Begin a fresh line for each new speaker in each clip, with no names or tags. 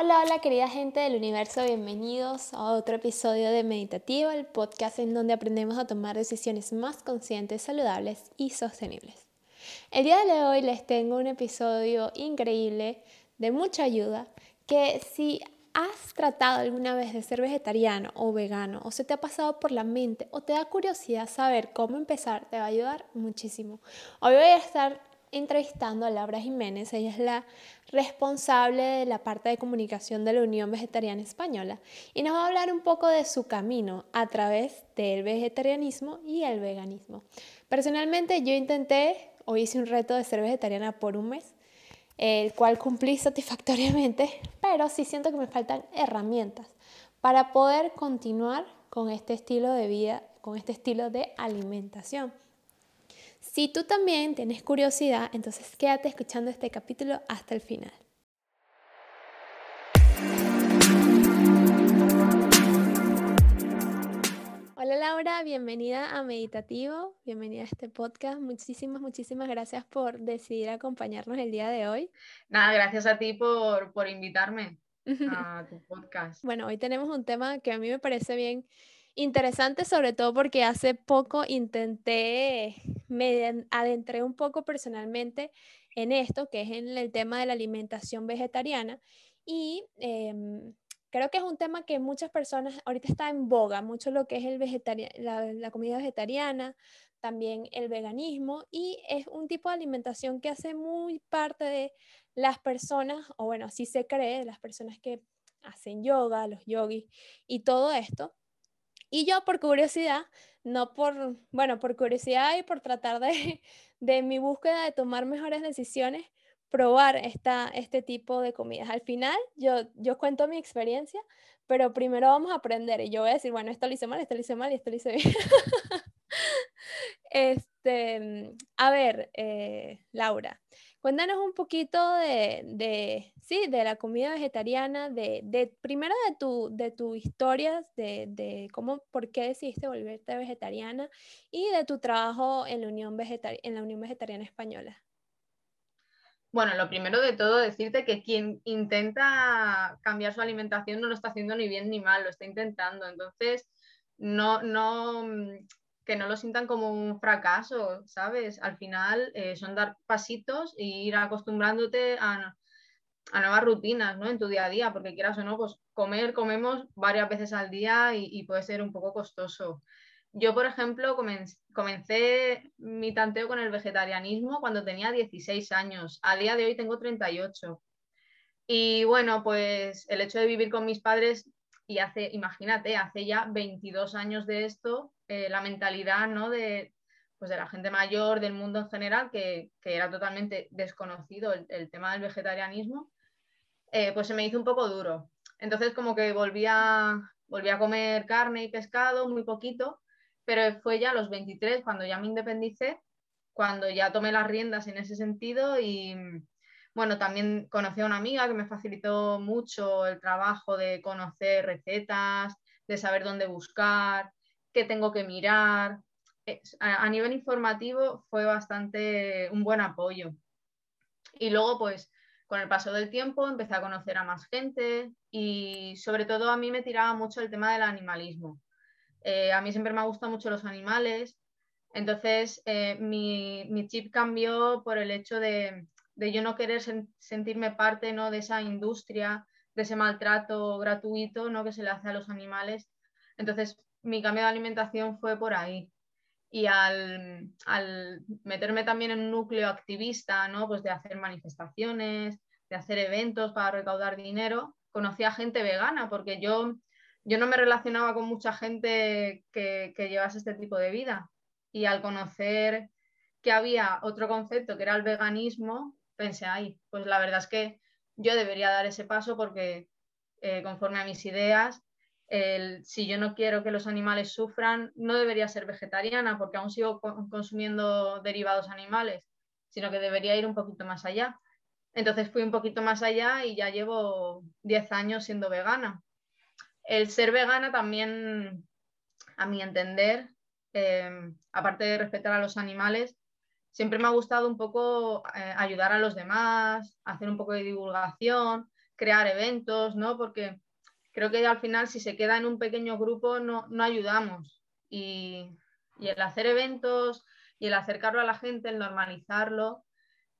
Hola, hola querida gente del universo, bienvenidos a otro episodio de Meditativo, el podcast en donde aprendemos a tomar decisiones más conscientes, saludables y sostenibles. El día de hoy les tengo un episodio increíble de mucha ayuda que si has tratado alguna vez de ser vegetariano o vegano o se te ha pasado por la mente o te da curiosidad saber cómo empezar, te va a ayudar muchísimo. Hoy voy a estar entrevistando a Laura Jiménez. Ella es la responsable de la parte de comunicación de la Unión Vegetariana Española y nos va a hablar un poco de su camino a través del vegetarianismo y el veganismo. Personalmente yo intenté o hice un reto de ser vegetariana por un mes, el cual cumplí satisfactoriamente, pero sí siento que me faltan herramientas para poder continuar con este estilo de vida, con este estilo de alimentación. Si tú también tienes curiosidad, entonces quédate escuchando este capítulo hasta el final. Hola Laura, bienvenida a Meditativo, bienvenida a este podcast. Muchísimas, muchísimas gracias por decidir acompañarnos el día de hoy.
Nada, gracias a ti por, por invitarme a tu podcast.
Bueno, hoy tenemos un tema que a mí me parece bien interesante, sobre todo porque hace poco intenté, me adentré un poco personalmente en esto, que es en el tema de la alimentación vegetariana. Y em, creo que es un tema que muchas personas ahorita está en boga, mucho lo que es el la, comida vegetariana, también el veganismo, y es un tipo de alimentación que hace muy parte de las personas, o bueno, así se cree, las personas que hacen yoga, los yogis y todo esto. Y yo por curiosidad, no por, bueno, por curiosidad y por tratar de, de mi búsqueda de tomar mejores decisiones, probar esta, este tipo de comidas. Al final, yo, yo cuento mi experiencia, pero primero vamos a aprender y yo voy a decir, bueno, esto lo hice mal, esto lo hice mal y esto lo hice bien. este, a ver, eh, Laura, Cuéntanos un poquito de, de, sí, de la comida vegetariana, de, de primero de tu, de tu historia, de, de, cómo, por qué decidiste volverte vegetariana y de tu trabajo en la Unión, en la Unión Vegetariana Española.
Bueno, lo primero de todo, decirte que quien intenta cambiar su alimentación no lo está haciendo ni bien ni mal, lo está intentando. Entonces, no, no, que no lo sientan como un fracaso, ¿sabes? Al final eh, son dar pasitos e ir acostumbrándote a, nuevas rutinas, ¿no? En tu día a día, porque quieras o no, pues comer, comemos varias veces al día y, puede ser un poco costoso. Yo, por ejemplo, comencé mi tanteo con el vegetarianismo cuando tenía 16 años. A día de hoy tengo 38. Y bueno, pues el hecho de vivir con mis padres y hace, imagínate, hace ya 22 años de esto, eh, la mentalidad ¿no? de, pues de la gente mayor, del mundo en general, que, era totalmente desconocido el, tema del vegetarianismo, eh, pues se me hizo un poco duro. Entonces como que volví a, volví a comer carne y pescado, muy poquito, pero fue ya a los 23 cuando ya me independicé, cuando ya tomé las riendas en ese sentido y bueno, también conocí a una amiga que me facilitó mucho el trabajo de conocer recetas, de saber dónde buscar, qué tengo que mirar. A nivel informativo fue bastante un buen apoyo. Y luego, pues, con el paso del tiempo empecé a conocer a más gente y sobre todo a mí me tiraba mucho el tema del animalismo. Eh, a mí siempre me han gustado mucho los animales, entonces eh, mi, mi, chip cambió por el hecho de, de yo no querer sentirme parte ¿no? de esa industria, de ese maltrato gratuito ¿no? que se le hace a los animales. Entonces mi cambio de alimentación fue por ahí. Y al, meterme también en un núcleo activista, ¿no? Pues de hacer manifestaciones, de hacer eventos para recaudar dinero, conocí a gente vegana, porque yo, yo no me relacionaba con mucha gente que, que llevase este tipo de vida. Y al conocer que había otro concepto que era el veganismo, pensé, ay, pues la verdad es que yo debería dar ese paso porque eh, conforme a mis ideas si yo no quiero que los animales sufran, no debería ser vegetariana porque aún sigo consumiendo derivados animales, sino que debería ir un poquito más allá. Entonces fui un poquito más allá y ya llevo 10 años siendo vegana. El ser vegana también, a mi entender, em, aparte de respetar a los animales, siempre me ha gustado un poco eh, ayudar a los demás, hacer un poco de divulgación, crear eventos, ¿no? Porque creo que al final si se queda en un pequeño grupo no, no ayudamos. Y, y, el hacer eventos y el acercarlo a la gente, el normalizarlo,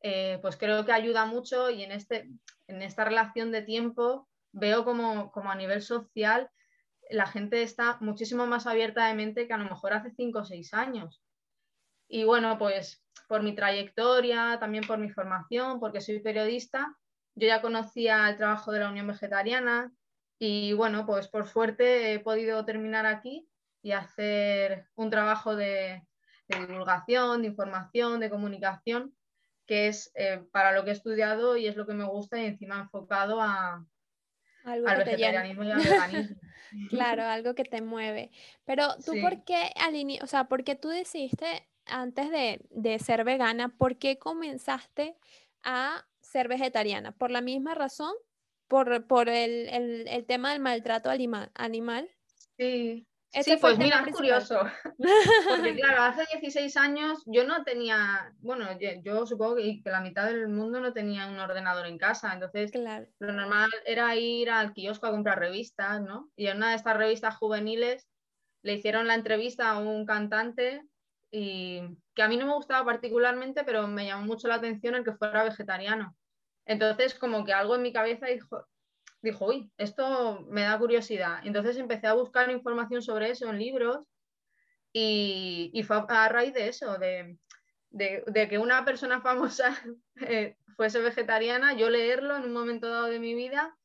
eh, pues creo que ayuda mucho y en, este, en esta relación de tiempo veo como, como, a nivel social la gente está muchísimo más abierta de mente que a lo mejor hace cinco o seis años. Y bueno, pues por mi trayectoria, también por mi formación, porque soy periodista, yo ya conocía el trabajo de la Unión Vegetariana y bueno, pues por suerte he podido terminar aquí y hacer un trabajo de, divulgación, de información, de comunicación, que es eh, para lo que he estudiado y es lo que me gusta y encima enfocado a, al vegetarianismo y al veganismo.
claro, algo que te mueve. Pero tú, ¿por qué al o sea, por qué tú decidiste antes de, de, ser vegana, por qué comenzaste a ser vegetariana? ¿Por la misma razón? ¿Por, por el, el, el tema del maltrato animal?
Sí, sí, pues mira, es curioso. Porque claro, hace 16 años yo no tenía, bueno, yo, supongo que, la mitad del mundo no tenía un ordenador en casa, entonces lo normal era ir al kiosco a comprar revistas, ¿no? Y en una de estas revistas juveniles le hicieron la entrevista a un cantante y que a mí no me gustaba particularmente, pero me llamó mucho la atención el que fuera vegetariano. Entonces, como que algo en mi cabeza dijo, dijo, uy, esto me da curiosidad. Entonces empecé a buscar información sobre eso en libros y, y fue a raíz de eso, de, de, que una persona famosa eh, fuese vegetariana, yo leerlo en un momento dado de mi vida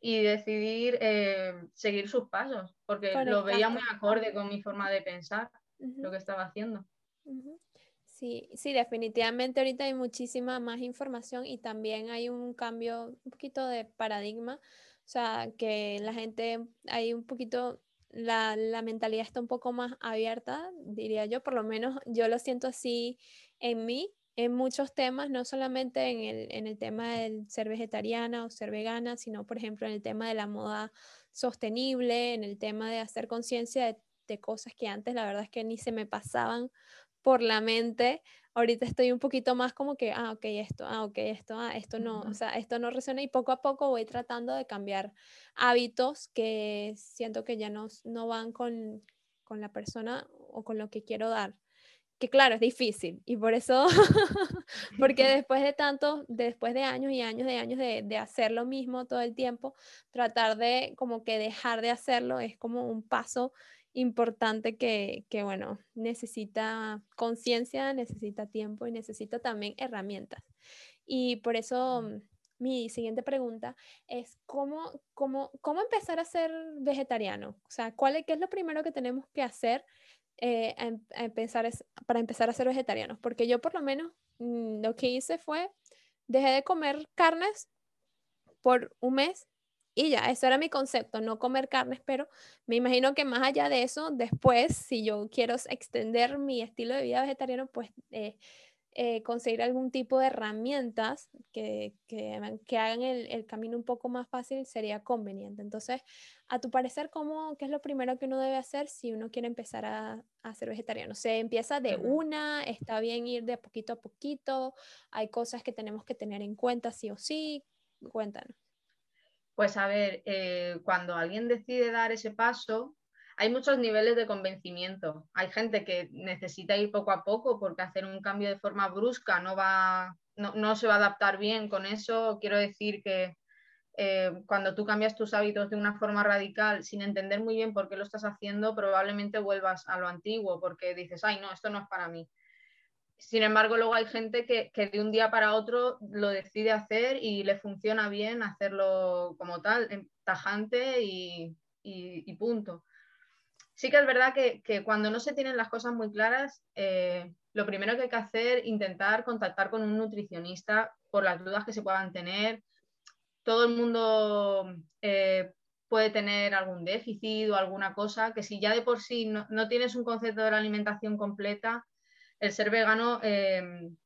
y decidir eh, seguir sus pasos, porque lo veía muy acorde con mi forma de pensar, lo que estaba haciendo.
Sí, sí, definitivamente ahorita hay muchísima más información y también hay un cambio, un poquito de paradigma, o sea, que la gente, hay un poquito, la, la mentalidad está un poco más abierta, diría yo, por lo menos yo lo siento así en mí, en muchos temas, no solamente en el, en el tema del ser vegetariana o ser vegana, sino por ejemplo en el tema de la moda sostenible, en el tema de hacer conciencia de, de cosas que antes la verdad es que ni se me pasaban por la mente, ahorita estoy un poquito más como que, ah, ok, esto, ah, ok, esto, ah, esto no, o sea, esto no resuena y poco a poco voy tratando de cambiar hábitos que siento que ya no, no van con, con la persona o con lo que quiero dar. Que claro, es difícil y por eso, porque después de tanto, después de años y años de años de, de hacer lo mismo todo el tiempo, tratar de como que dejar de hacerlo es como un paso importante que, que bueno, necesita conciencia, necesita tiempo y necesita también herramientas. Y por eso mm, mi siguiente pregunta es, ¿cómo, cómo, cómo empezar a ser vegetariano? O sea, ¿cuál es, ¿qué es lo primero que tenemos que hacer eh, para empezar a ser vegetarianos? Porque yo por lo menos mm, lo que hice fue, dejé de comer carnes por un mes y ya, eso era mi concepto, no comer carnes, pero me imagino que más allá de eso, después, si yo quiero extender mi estilo de vida vegetariano, pues eh, eh, conseguir algún tipo de herramientas que, que, que hagan el, el, camino un poco más fácil sería conveniente. Entonces, a tu parecer, ¿cómo, ¿qué es lo primero que uno debe hacer si uno quiere empezar a, a ser vegetariano? ¿Se empieza de una? ¿Está bien ir de poquito a poquito? ¿Hay cosas que tenemos que tener en cuenta sí o sí? Cuéntanos.
Pues a ver, eh, cuando alguien decide dar ese paso, hay muchos niveles de convencimiento. Hay gente que necesita ir poco a poco porque hacer un cambio de forma brusca no, va, no, se va a adaptar bien con eso. Quiero decir que eh, cuando tú cambias tus hábitos de una forma radical sin entender muy bien por qué lo estás haciendo, probablemente vuelvas a lo antiguo porque dices, ay, no, esto no es para mí. Sin embargo, luego hay gente que, de un día para otro lo decide hacer y le funciona bien hacerlo como tal, tajante y, punto. Sí que es verdad que, cuando no se tienen las cosas muy claras, eh, lo primero que hay que hacer es intentar contactar con un nutricionista por las dudas que se puedan tener. Todo el mundo eh, puede tener algún déficit o alguna cosa que si ya de por sí no, no tienes un concepto de la alimentación completa, el ser vegano, em,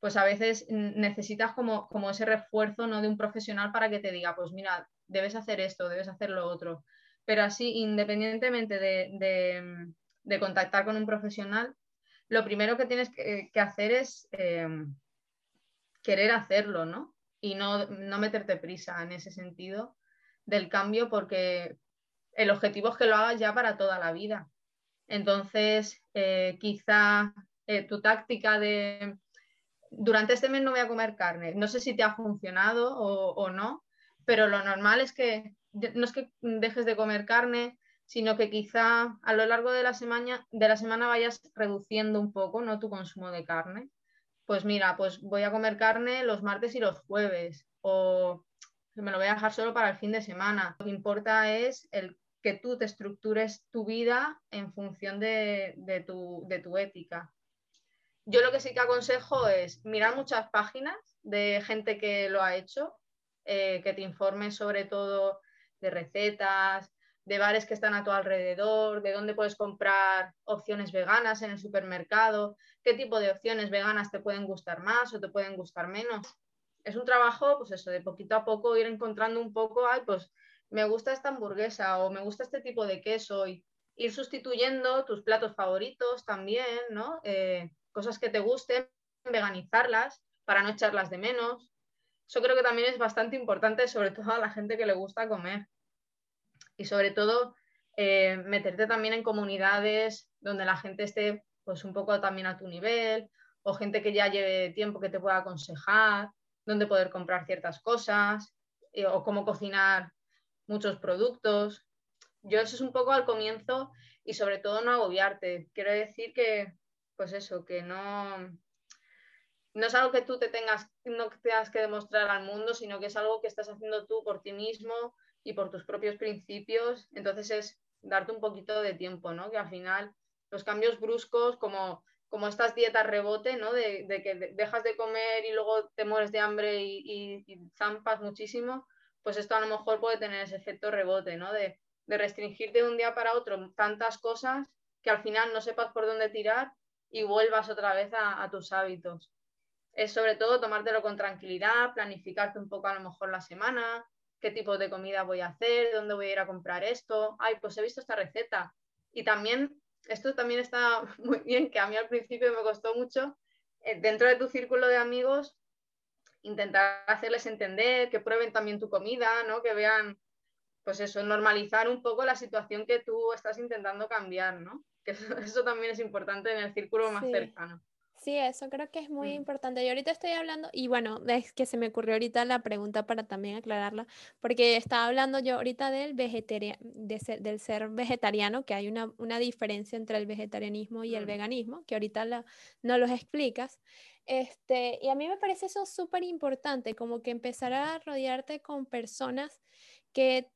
pues a veces necesitas como, como, ese refuerzo ¿no? de un profesional para que te diga, pues mira, debes hacer esto, debes hacer lo otro. Pero así, independientemente de, contactar con un profesional, lo primero que tienes que, hacer es em, querer hacerlo, ¿no? y no, no meterte prisa en ese sentido del cambio porque el objetivo es que lo hagas ya para toda la vida. Entonces, eh, quizá eh, tu táctica de durante este mes no voy a comer carne, no sé si te ha funcionado o, no, pero lo normal es que no es que dejes de comer carne, sino que quizá a lo largo de la semana, de la semana vayas reduciendo un poco ¿no? tu consumo de carne. Pues mira, pues voy a comer carne los martes y los jueves, o me lo voy a dejar solo para el fin de semana. Lo que importa es el que tú te estructures tu vida en función de, tu, ética. Yo lo que sí que aconsejo es mirar muchas páginas de gente que lo ha hecho, eh, que te informe sobre todo de recetas, de bares que están a tu alrededor, de dónde puedes comprar opciones veganas en el supermercado, qué tipo de opciones veganas te pueden gustar más o te pueden gustar menos. Es un trabajo, pues eso, de poquito a poco ir encontrando un poco, ay, pues me gusta esta hamburguesa o me gusta este tipo de queso y ir sustituyendo tus platos favoritos también, ¿no? Eh, cosas que te gusten, veganizarlas para no echarlas de menos. Eso creo que también es bastante importante, sobre todo a la gente que le gusta comer. Y sobre todo, eh, meterte también en comunidades donde la gente esté pues un poco también a tu nivel, o gente que ya lleve tiempo que te pueda aconsejar, dónde poder comprar ciertas cosas, eh, o cómo cocinar muchos productos. Yo eso es un poco al comienzo y sobre todo no agobiarte. Quiero decir que, pues eso, que no, no es algo que tú te tengas, no tengas que demostrar al mundo, sino que es algo que estás haciendo tú por ti mismo y por tus propios principios. Entonces es darte un poquito de tiempo, ¿no? Que al final los cambios bruscos, como, como estas dietas rebote, ¿no? De, que dejas de comer y luego te mueres de hambre y, zampas muchísimo, pues esto a lo mejor puede tener ese efecto rebote, ¿no? De, restringirte de un día para otro tantas cosas que al final no sepas por dónde tirar y vuelvas otra vez a, tus hábitos. Es sobre todo tomártelo con tranquilidad, planificarte un poco a lo mejor la semana, qué tipo de comida voy a hacer, dónde voy a ir a comprar esto. Ay, pues he visto esta receta. Y también, esto también está muy bien, que a mí al principio me costó mucho, eh, dentro de tu círculo de amigos, intentar hacerles entender, que prueben también tu comida, ¿no? Que vean, pues eso, normalizar un poco la situación que tú estás intentando cambiar, ¿no? Que eso, también es importante en el círculo más cercano.
Sí, eso creo que es muy mm. importante. Yo ahorita estoy hablando, y bueno, es que se me ocurrió ahorita la pregunta para también aclararla, porque estaba hablando yo ahorita del, del ser vegetariano, que hay una, una, diferencia entre el vegetarianismo y el mm. veganismo, que ahorita la, no los explicas. Este, y a mí me parece eso súper importante, como que empezar a rodearte con personas que,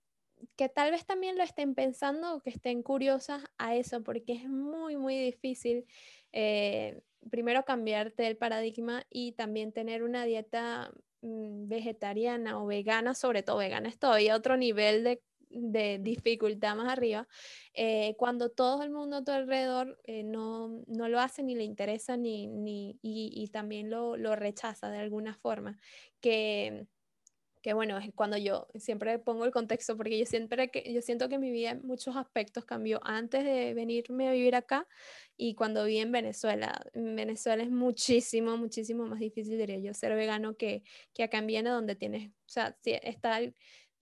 que tal vez también lo estén pensando o que estén curiosas a eso, porque es muy, muy difícil. Eh, primero cambiarte el paradigma y también tener una dieta mm, vegetariana o vegana, sobre todo vegana, es todavía otro nivel de de dificultad más arriba, eh, cuando todo el mundo a tu alrededor eh, no, no, lo hace ni le interesa ni, ni y, también lo, lo, rechaza de alguna forma, que, que bueno, es cuando yo siempre pongo el contexto, porque yo siempre que yo siento que mi vida en muchos aspectos cambió antes de venirme a vivir acá y cuando viví en Venezuela. En Venezuela es muchísimo, muchísimo más difícil, diría yo, ser vegano que, que acá en Viena, donde tienes, o sea, está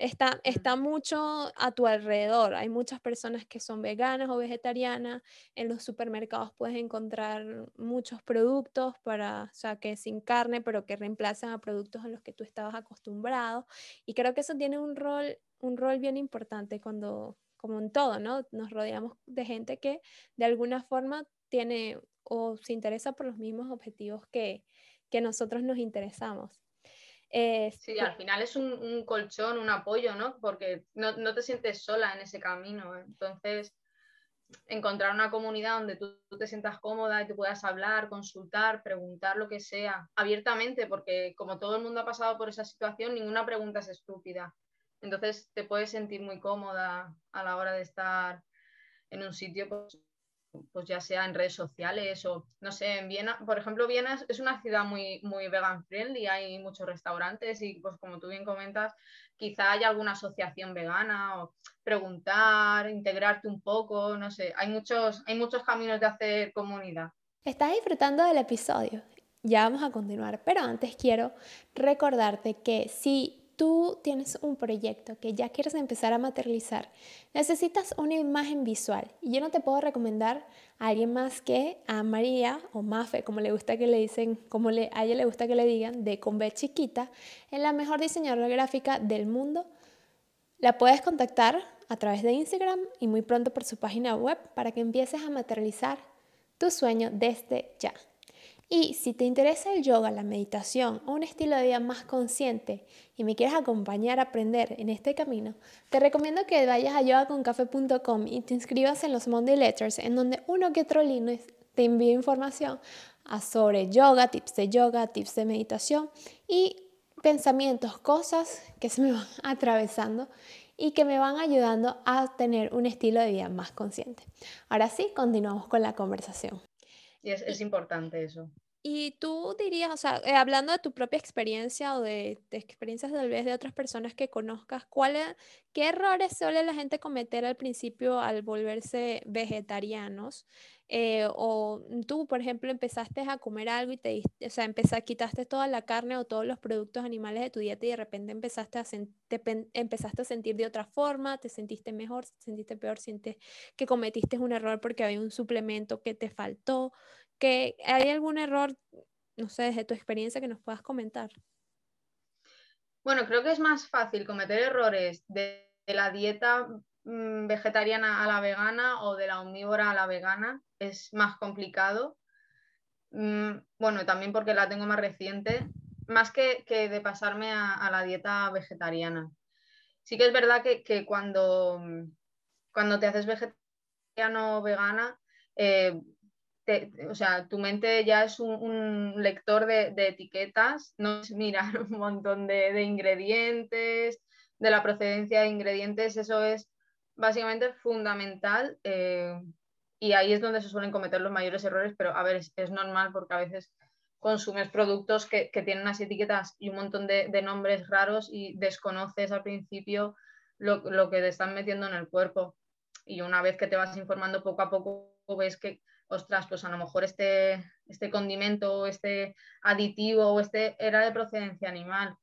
Está, está mucho a tu alrededor. Hay muchas personas que son veganas o vegetarianas. En los supermercados puedes encontrar muchos productos para, o sea, que sin carne, pero que reemplazan a productos a los que tú estabas acostumbrado. Y creo que eso tiene un rol, un rol bien importante cuando, como en todo, ¿no? Nos rodeamos de gente que de alguna forma tiene o se interesa por los mismos objetivos que, que nosotros nos interesamos.
Eh, sí, al final es un, colchón, un apoyo, ¿no? Porque no, te sientes sola en ese camino. Entonces, encontrar una comunidad donde tú, te sientas cómoda y te puedas hablar, consultar, preguntar lo que sea, abiertamente, porque como todo el mundo ha pasado por esa situación, ninguna pregunta es estúpida. Entonces, te puedes sentir muy cómoda a la hora de estar en un sitio pues, pues ya sea en redes sociales o, no sé, en Viena, por ejemplo, Viena es una ciudad muy, muy vegan friendly, hay muchos restaurantes y pues como tú bien comentas, quizá haya alguna asociación vegana o preguntar, integrarte un poco, no sé, hay muchos, hay muchos caminos de hacer comunidad.
Estás disfrutando del episodio Ya vamos a continuar, pero antes quiero recordarte que si tú tienes un proyecto que ya quieres empezar a materializar, necesitas una imagen visual. Y yo no te puedo recomendar a alguien más que a María o Mafe, como le gusta que le dicen, como a ella le gusta que le digan, de Con Chiquita, es la mejor diseñadora gráfica del mundo. La puedes contactar a través de Instagram y muy pronto por su página web para que empieces a materializar tu sueño desde ya. Y si te interesa el yoga, la meditación o un estilo de vida más consciente y me quieres acompañar a aprender en este camino, te recomiendo que vayas a yogaconcafe.com y te inscribas en los Monday Letters, en donde uno que otro lunes te envío información sobre yoga, tips de yoga, tips de meditación y pensamientos, cosas que se me van atravesando y que me van ayudando a tener un estilo de vida más consciente. Ahora sí, continuamos con la conversación.
Y es, importante eso.
Y tú dirías, o sea, eh, hablando de tu propia experiencia o de, experiencias tal vez de otras personas que conozcas, ¿cuál ¿qué errores suele la gente cometer al principio al volverse vegetarianos? Eh, o tú, por ejemplo, empezaste a comer algo y te, o sea, empezaste, quitaste toda la carne o todos los productos animales de tu dieta y de repente empezaste a, empezaste a sentir de otra forma, te sentiste mejor, te sentiste peor, sientes que cometiste un error porque había un suplemento que te faltó que hay algún error, no sé, desde tu experiencia que nos puedas comentar.
Bueno, creo que es más fácil cometer errores de, la dieta mm, vegetariana a la vegana o de la omnívora a la vegana. Es más complicado. Mm, bueno, también porque la tengo más reciente, más que, de pasarme a, la dieta vegetariana. Sí que es verdad que, cuando, cuando te haces vegetariano o vegana, eh, o sea, tu mente ya es un, lector de, etiquetas, no es mirar un montón de, ingredientes, de la procedencia de ingredientes, eso es básicamente fundamental eh, y ahí es donde se suelen cometer los mayores errores, pero a ver, es, normal porque a veces consumes productos que, tienen unas etiquetas y un montón de, nombres raros y desconoces al principio lo, lo, que te están metiendo en el cuerpo. Y una vez que te vas informando poco a poco, ves que ostras, pues a lo mejor este, este condimento, este aditivo o este era de procedencia animal.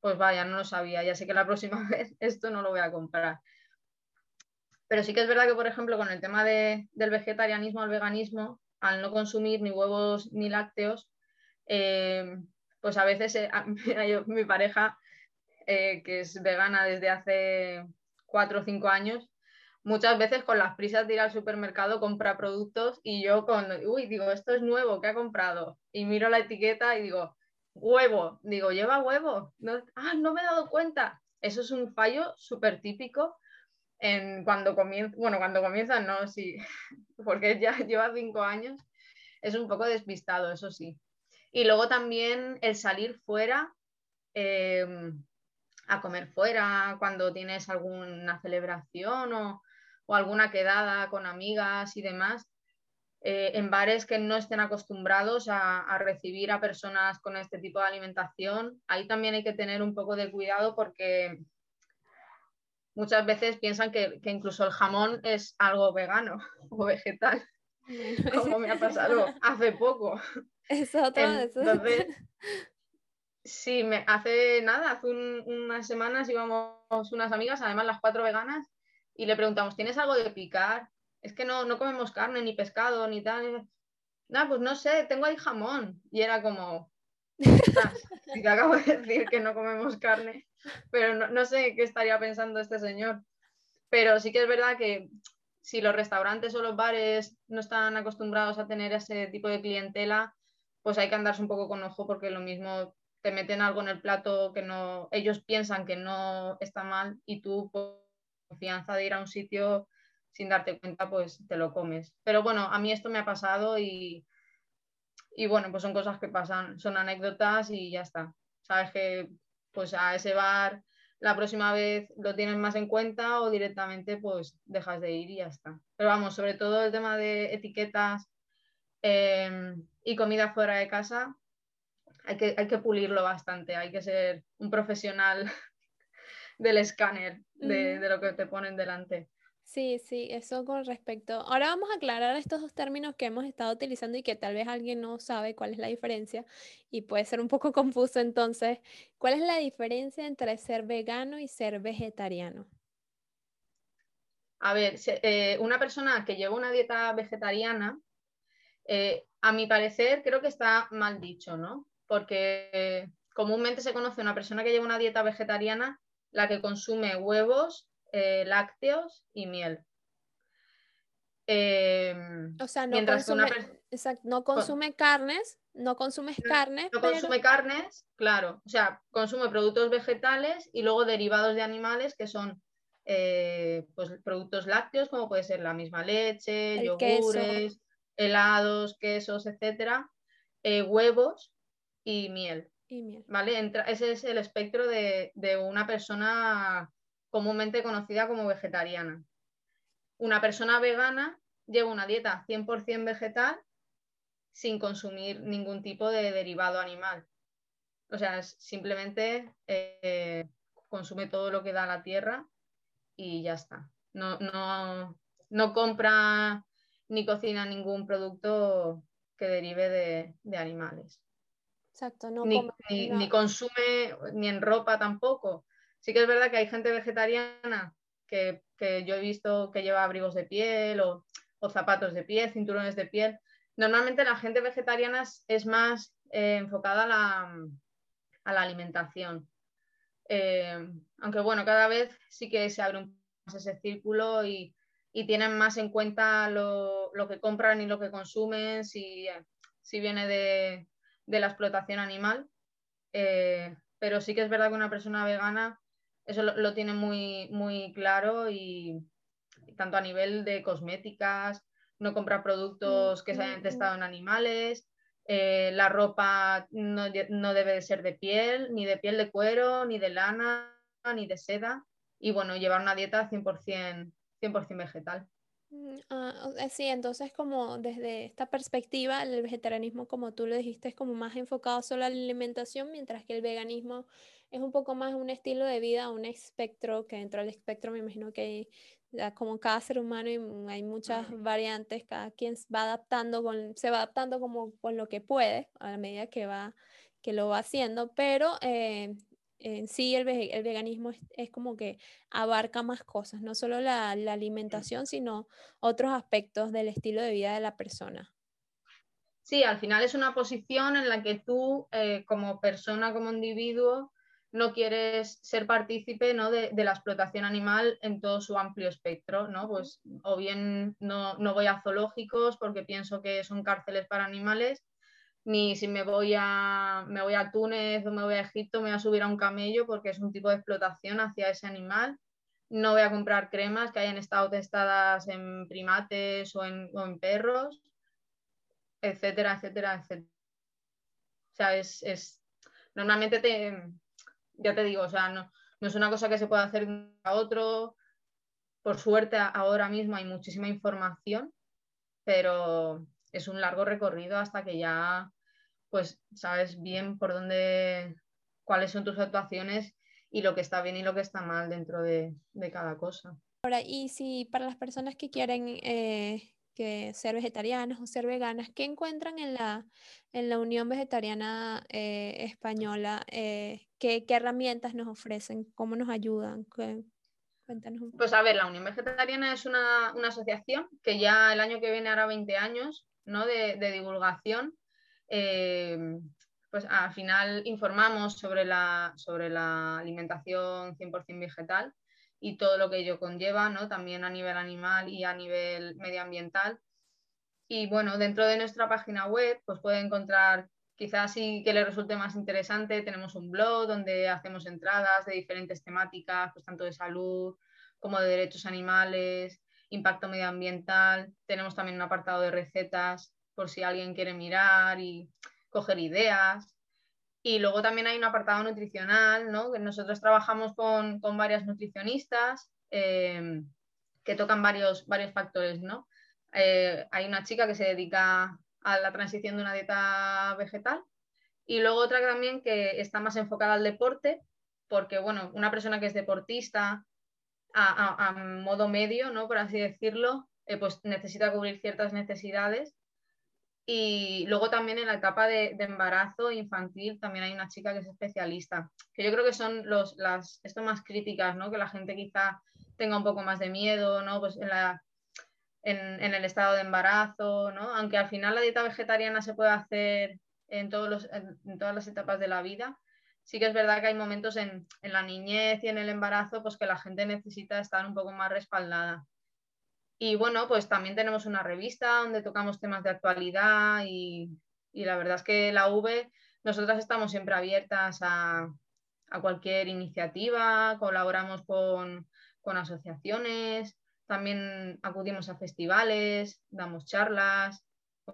Pues vaya, no lo sabía, ya sé que la próxima vez esto no lo voy a comprar. Pero sí que es verdad que, por ejemplo, con el tema del vegetarianismo al veganismo, al no consumir ni huevos ni lácteos, eh, pues a veces eh, mi pareja, eh, que es vegana desde hace cuatro o cinco años, muchas veces con las prisas de ir al supermercado compra productos y yo con, uy, digo, esto es nuevo, ¿qué ha comprado? Y miro la etiqueta y digo, huevo, digo, lleva huevo, no, ah, no me he dado cuenta. Eso es un fallo súper típico en cuando comienza, bueno, cuando comienza no, sí, porque ya lleva cinco años, es un poco despistado, eso sí. Y luego también el salir fuera, em, a comer fuera, cuando tienes alguna celebración o, o alguna quedada con amigas y demás, eh, en bares que no estén acostumbrados a, recibir a personas con este tipo de alimentación, ahí también hay que tener un poco de cuidado porque muchas veces piensan que, incluso el jamón es algo vegano o vegetal, como me ha pasado hace poco.
Es otro, Entonces,
sí, me, hace nada, hace unas semanas íbamos unas amigas, además las cuatro veganas, y le preguntamos, ¿tienes algo de picar? Es que no, no comemos carne, ni pescado, ni tal. No, pues no sé, tengo ahí jamón. Y era como, te acabo de decir que no comemos carne, pero no, no, sé qué estaría pensando este señor. Pero sí que es verdad que si los restaurantes o los bares no están acostumbrados a tener ese tipo de clientela, pues hay que andarse un poco con ojo porque lo mismo te meten algo en el plato que no, ellos piensan que no está mal y tú pues, confianza de ir a un sitio sin darte cuenta, pues te lo comes. Pero bueno, a mí esto me ha pasado y, y bueno, pues son cosas que pasan, son anécdotas y ya está. Sabes que pues a ese bar la próxima vez lo tienes más en cuenta o directamente pues dejas de ir y ya está. Pero vamos, sobre todo el tema de etiquetas em, y comida fuera de casa, hay que, hay que pulirlo bastante, hay que ser un profesional del escáner, de, lo que te ponen delante.
Sí, sí, eso con respecto. Ahora vamos a aclarar estos dos términos que hemos estado utilizando y que tal vez alguien no sabe cuál es la diferencia y puede ser un poco confuso entonces. ¿Cuál es la diferencia entre ser vegano y ser vegetariano?
A ver, eh, una persona que lleva una dieta vegetariana, eh, a mi parecer creo que está mal dicho, ¿no? Porque comúnmente se conoce una persona que lleva una dieta vegetariana la que consume huevos, eh, lácteos y miel.
Em, o sea, no consume, no consume carnes, no consumes carnes.
No consume carnes, claro. O sea, consume productos vegetales y luego derivados de animales que son eh, pues, productos lácteos, como puede ser la misma leche, yogures, helados, quesos, etcétera, eh, huevos y miel. ¿Vale? ese es el espectro de, una persona comúnmente conocida como vegetariana. Una persona vegana lleva una dieta 100% vegetal sin consumir ningún tipo de derivado animal. O sea, simplemente eh, consume todo lo que da la tierra y ya está. No, no, compra ni cocina ningún producto que derive de animales.
Exacto, no
ni, ni, consume ni en ropa tampoco. Sí que es verdad que hay gente vegetariana que, yo he visto que lleva abrigos de piel o, zapatos de piel, cinturones de piel. Normalmente la gente vegetariana es, más eh, enfocada a la, a la alimentación. Eh, aunque bueno, cada vez sí que se abre más ese círculo y, tienen más en cuenta lo, que compran y lo que consumen, si, si viene de, de la explotación animal. Eh, pero sí que es verdad que una persona vegana eso lo, tiene muy, muy claro y, tanto a nivel de cosméticas, no compra productos que se hayan testado en animales, eh, la ropa no, no, debe de ser de piel, ni de piel de cuero, ni de lana, ni de seda. Y bueno, llevar una dieta 100%, 100 vegetal.
Ah, sí, entonces como desde esta perspectiva, el vegetarianismo, como tú lo dijiste, es como más enfocado solo a la alimentación, mientras que el veganismo es un poco más un estilo de vida, un espectro, que dentro del espectro me imagino que hay, como cada ser humano hay muchas variantes, cada quien va adaptando con, se va adaptando como con lo que puede a la medida que va que lo va haciendo, pero eh, en sí el, veganismo es, como que abarca más cosas, no solo la, alimentación, sino otros aspectos del estilo de vida de la persona.
Sí, al final es una posición en la que tú, eh, como persona, como individuo, no quieres ser partícipe ¿no? de, la explotación animal en todo su amplio espectro, ¿no? Pues o bien no, no voy a zoológicos porque pienso que son cárceles para animales, ni si me voy a me voy a Túnez o me voy a Egipto, me voy a subir a un camello porque es un tipo de explotación hacia ese animal. No voy a comprar cremas que hayan estado testadas en primates o en, o en perros, etcétera, etcétera, etcétera. O sea, es, es, normalmente te, ya te digo, o sea, no, no es una cosa que se pueda hacer a otro. Por suerte ahora mismo hay muchísima información, pero es un largo recorrido hasta que ya pues sabes bien por dónde, cuáles son tus actuaciones y lo que está bien y lo que está mal dentro de, cada cosa.
Ahora, y si para las personas que quieren eh, que ser vegetarianas o ser veganas, ¿qué encuentran en la, en la Unión Vegetariana eh, Española? Eh, ¿qué, herramientas nos ofrecen? ¿Cómo nos ayudan?
Cuéntanos Pues a ver, la Unión Vegetariana es una, asociación que ya el año que viene hará 20 años ¿no? de, divulgación. Eh, pues al final informamos sobre la, sobre la alimentación 100% vegetal y todo lo que ello conlleva, ¿no? también a nivel animal y a nivel medioambiental. Y bueno, dentro de nuestra página web pues puede encontrar quizás sí que le resulte más interesante, tenemos un blog donde hacemos entradas de diferentes temáticas, pues tanto de salud como de derechos animales, impacto medioambiental. Tenemos también un apartado de recetas por si alguien quiere mirar y coger ideas. Y luego también hay un apartado nutricional, ¿no? que nosotros trabajamos con, varias nutricionistas eh, que tocan varios, varios factores. ¿no? Eh, hay una chica que se dedica a la transición de una dieta vegetal y luego otra también que está más enfocada al deporte, porque bueno, una persona que es deportista a, modo medio, ¿no? Por así decirlo, eh, pues necesita cubrir ciertas necesidades. Y luego también en la etapa de, embarazo infantil también hay una chica que es especialista, que yo creo que son los, las, esto más críticas, ¿no? Que la gente quizá tenga un poco más de miedo, ¿no? Pues en, la, en, el estado de embarazo, ¿no? Aunque al final la dieta vegetariana se puede hacer en, todos los, en todas las etapas de la vida, sí que es verdad que hay momentos en, la niñez y en el embarazo pues que la gente necesita estar un poco más respaldada. Y bueno, pues también tenemos una revista donde tocamos temas de actualidad y, la verdad es que la V, nosotras estamos siempre abiertas a, cualquier iniciativa, colaboramos con, con asociaciones, también acudimos a festivales, damos charlas,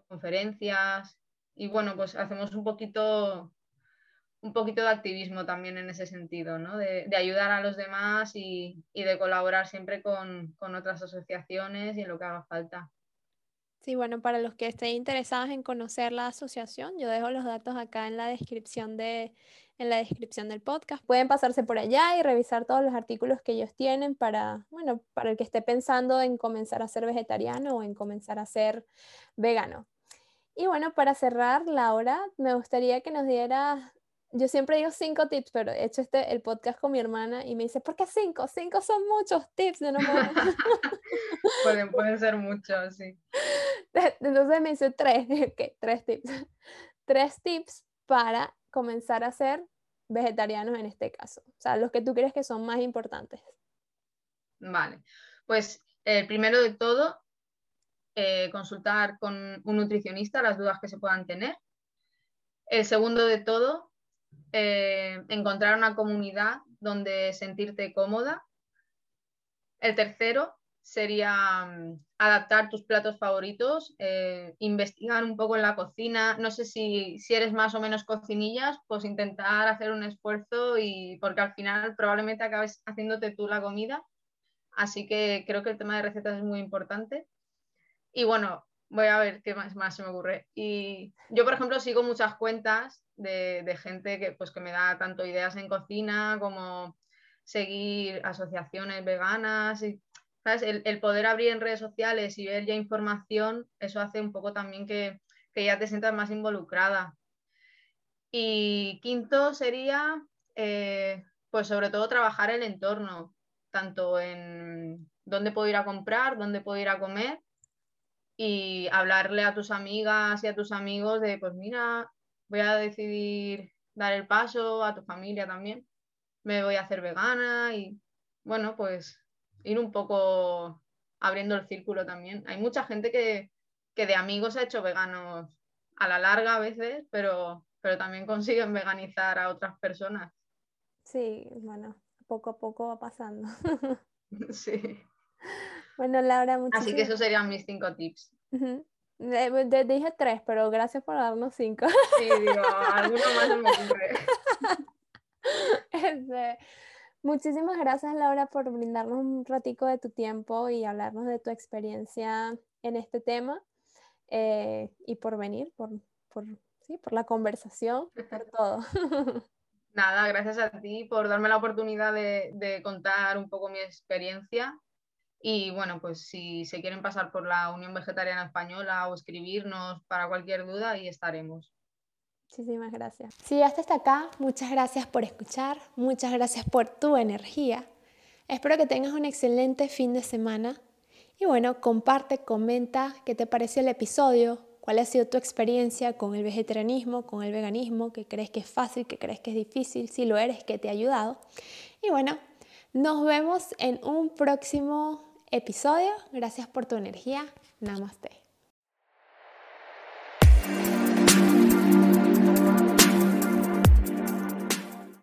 conferencias y bueno, pues hacemos un poquito un poquito de activismo también en ese sentido, ¿no? de, ayudar a los demás y, de colaborar siempre con, otras asociaciones y en lo que haga falta.
Sí, bueno, para los que estén interesados en conocer la asociación, yo dejo los datos acá en la descripción de en la descripción del podcast. Pueden pasarse por allá y revisar todos los artículos que ellos tienen para, bueno, para el que esté pensando en comenzar a ser vegetariano o en comenzar a ser vegano. Y bueno, para cerrar, Laura, me gustaría que nos dieras yo siempre digo cinco tips, pero he hecho este, el podcast con mi hermana y me dice, ¿por qué cinco? Cinco son muchos tips. no
pueden, pueden ser muchos, sí.
Entonces me dice tres, ¿qué? Tres tips. Tres tips para comenzar a ser vegetarianos en este caso. O sea, los que tú crees que son más importantes.
Vale, pues el primero de todo, eh, consultar con un nutricionista las dudas que se puedan tener. El segundo de todo, eh, encontrar una comunidad donde sentirte cómoda. El tercero sería mm, adaptar tus platos favoritos, eh, investigar un poco en la cocina. No sé si, si, eres más o menos cocinillas, pues intentar hacer un esfuerzo y porque al final probablemente acabes haciéndote tú la comida. Así que creo que el tema de recetas es muy importante. Y bueno, voy a ver qué más, se me ocurre. Y yo, por ejemplo, sigo muchas cuentas de, gente que, pues, que me da tanto ideas en cocina como seguir asociaciones veganas. Y, ¿sabes? El, poder abrir en redes sociales y ver ya información, eso hace un poco también que, ya te sientas más involucrada. Y quinto sería, eh, pues sobre todo trabajar el entorno, tanto en dónde puedo ir a comprar, dónde puedo ir a comer y hablarle a tus amigas y a tus amigos de, pues mira, voy a decidir dar el paso a tu familia también, me voy a hacer vegana y bueno, pues ir un poco abriendo el círculo también. Hay mucha gente que, de amigos ha hecho veganos a la larga a veces, pero, pero también consiguen veganizar a otras personas.
Sí, bueno, poco a poco va pasando.
sí.
Bueno, Laura,
muchas Así que esos serían mis cinco tips.
Te dije tres, pero gracias por darnos cinco.
Sí, digo, alguno más me ocurre.
Este, muchísimas gracias, Laura, por brindarnos un ratico de tu tiempo y hablarnos de tu experiencia en este tema eh, y por venir, por, por, sí, por la conversación, por todo.
Nada, gracias a ti por darme la oportunidad de, de contar un poco mi experiencia y bueno, pues si se quieren pasar por la Unión Vegetariana Española o escribirnos para cualquier duda, ahí estaremos.
Muchísimas gracias. Si hasta acá, muchas gracias por escuchar, muchas gracias por tu energía. Espero que tengas un excelente fin de semana. Y bueno, comparte, comenta qué te pareció el episodio, cuál ha sido tu experiencia con el vegetarianismo, con el veganismo, qué crees que es fácil, qué crees que es difícil, si lo eres, qué te ha ayudado. Y bueno, nos vemos en un próximo episodio. Gracias por tu energía. Namaste.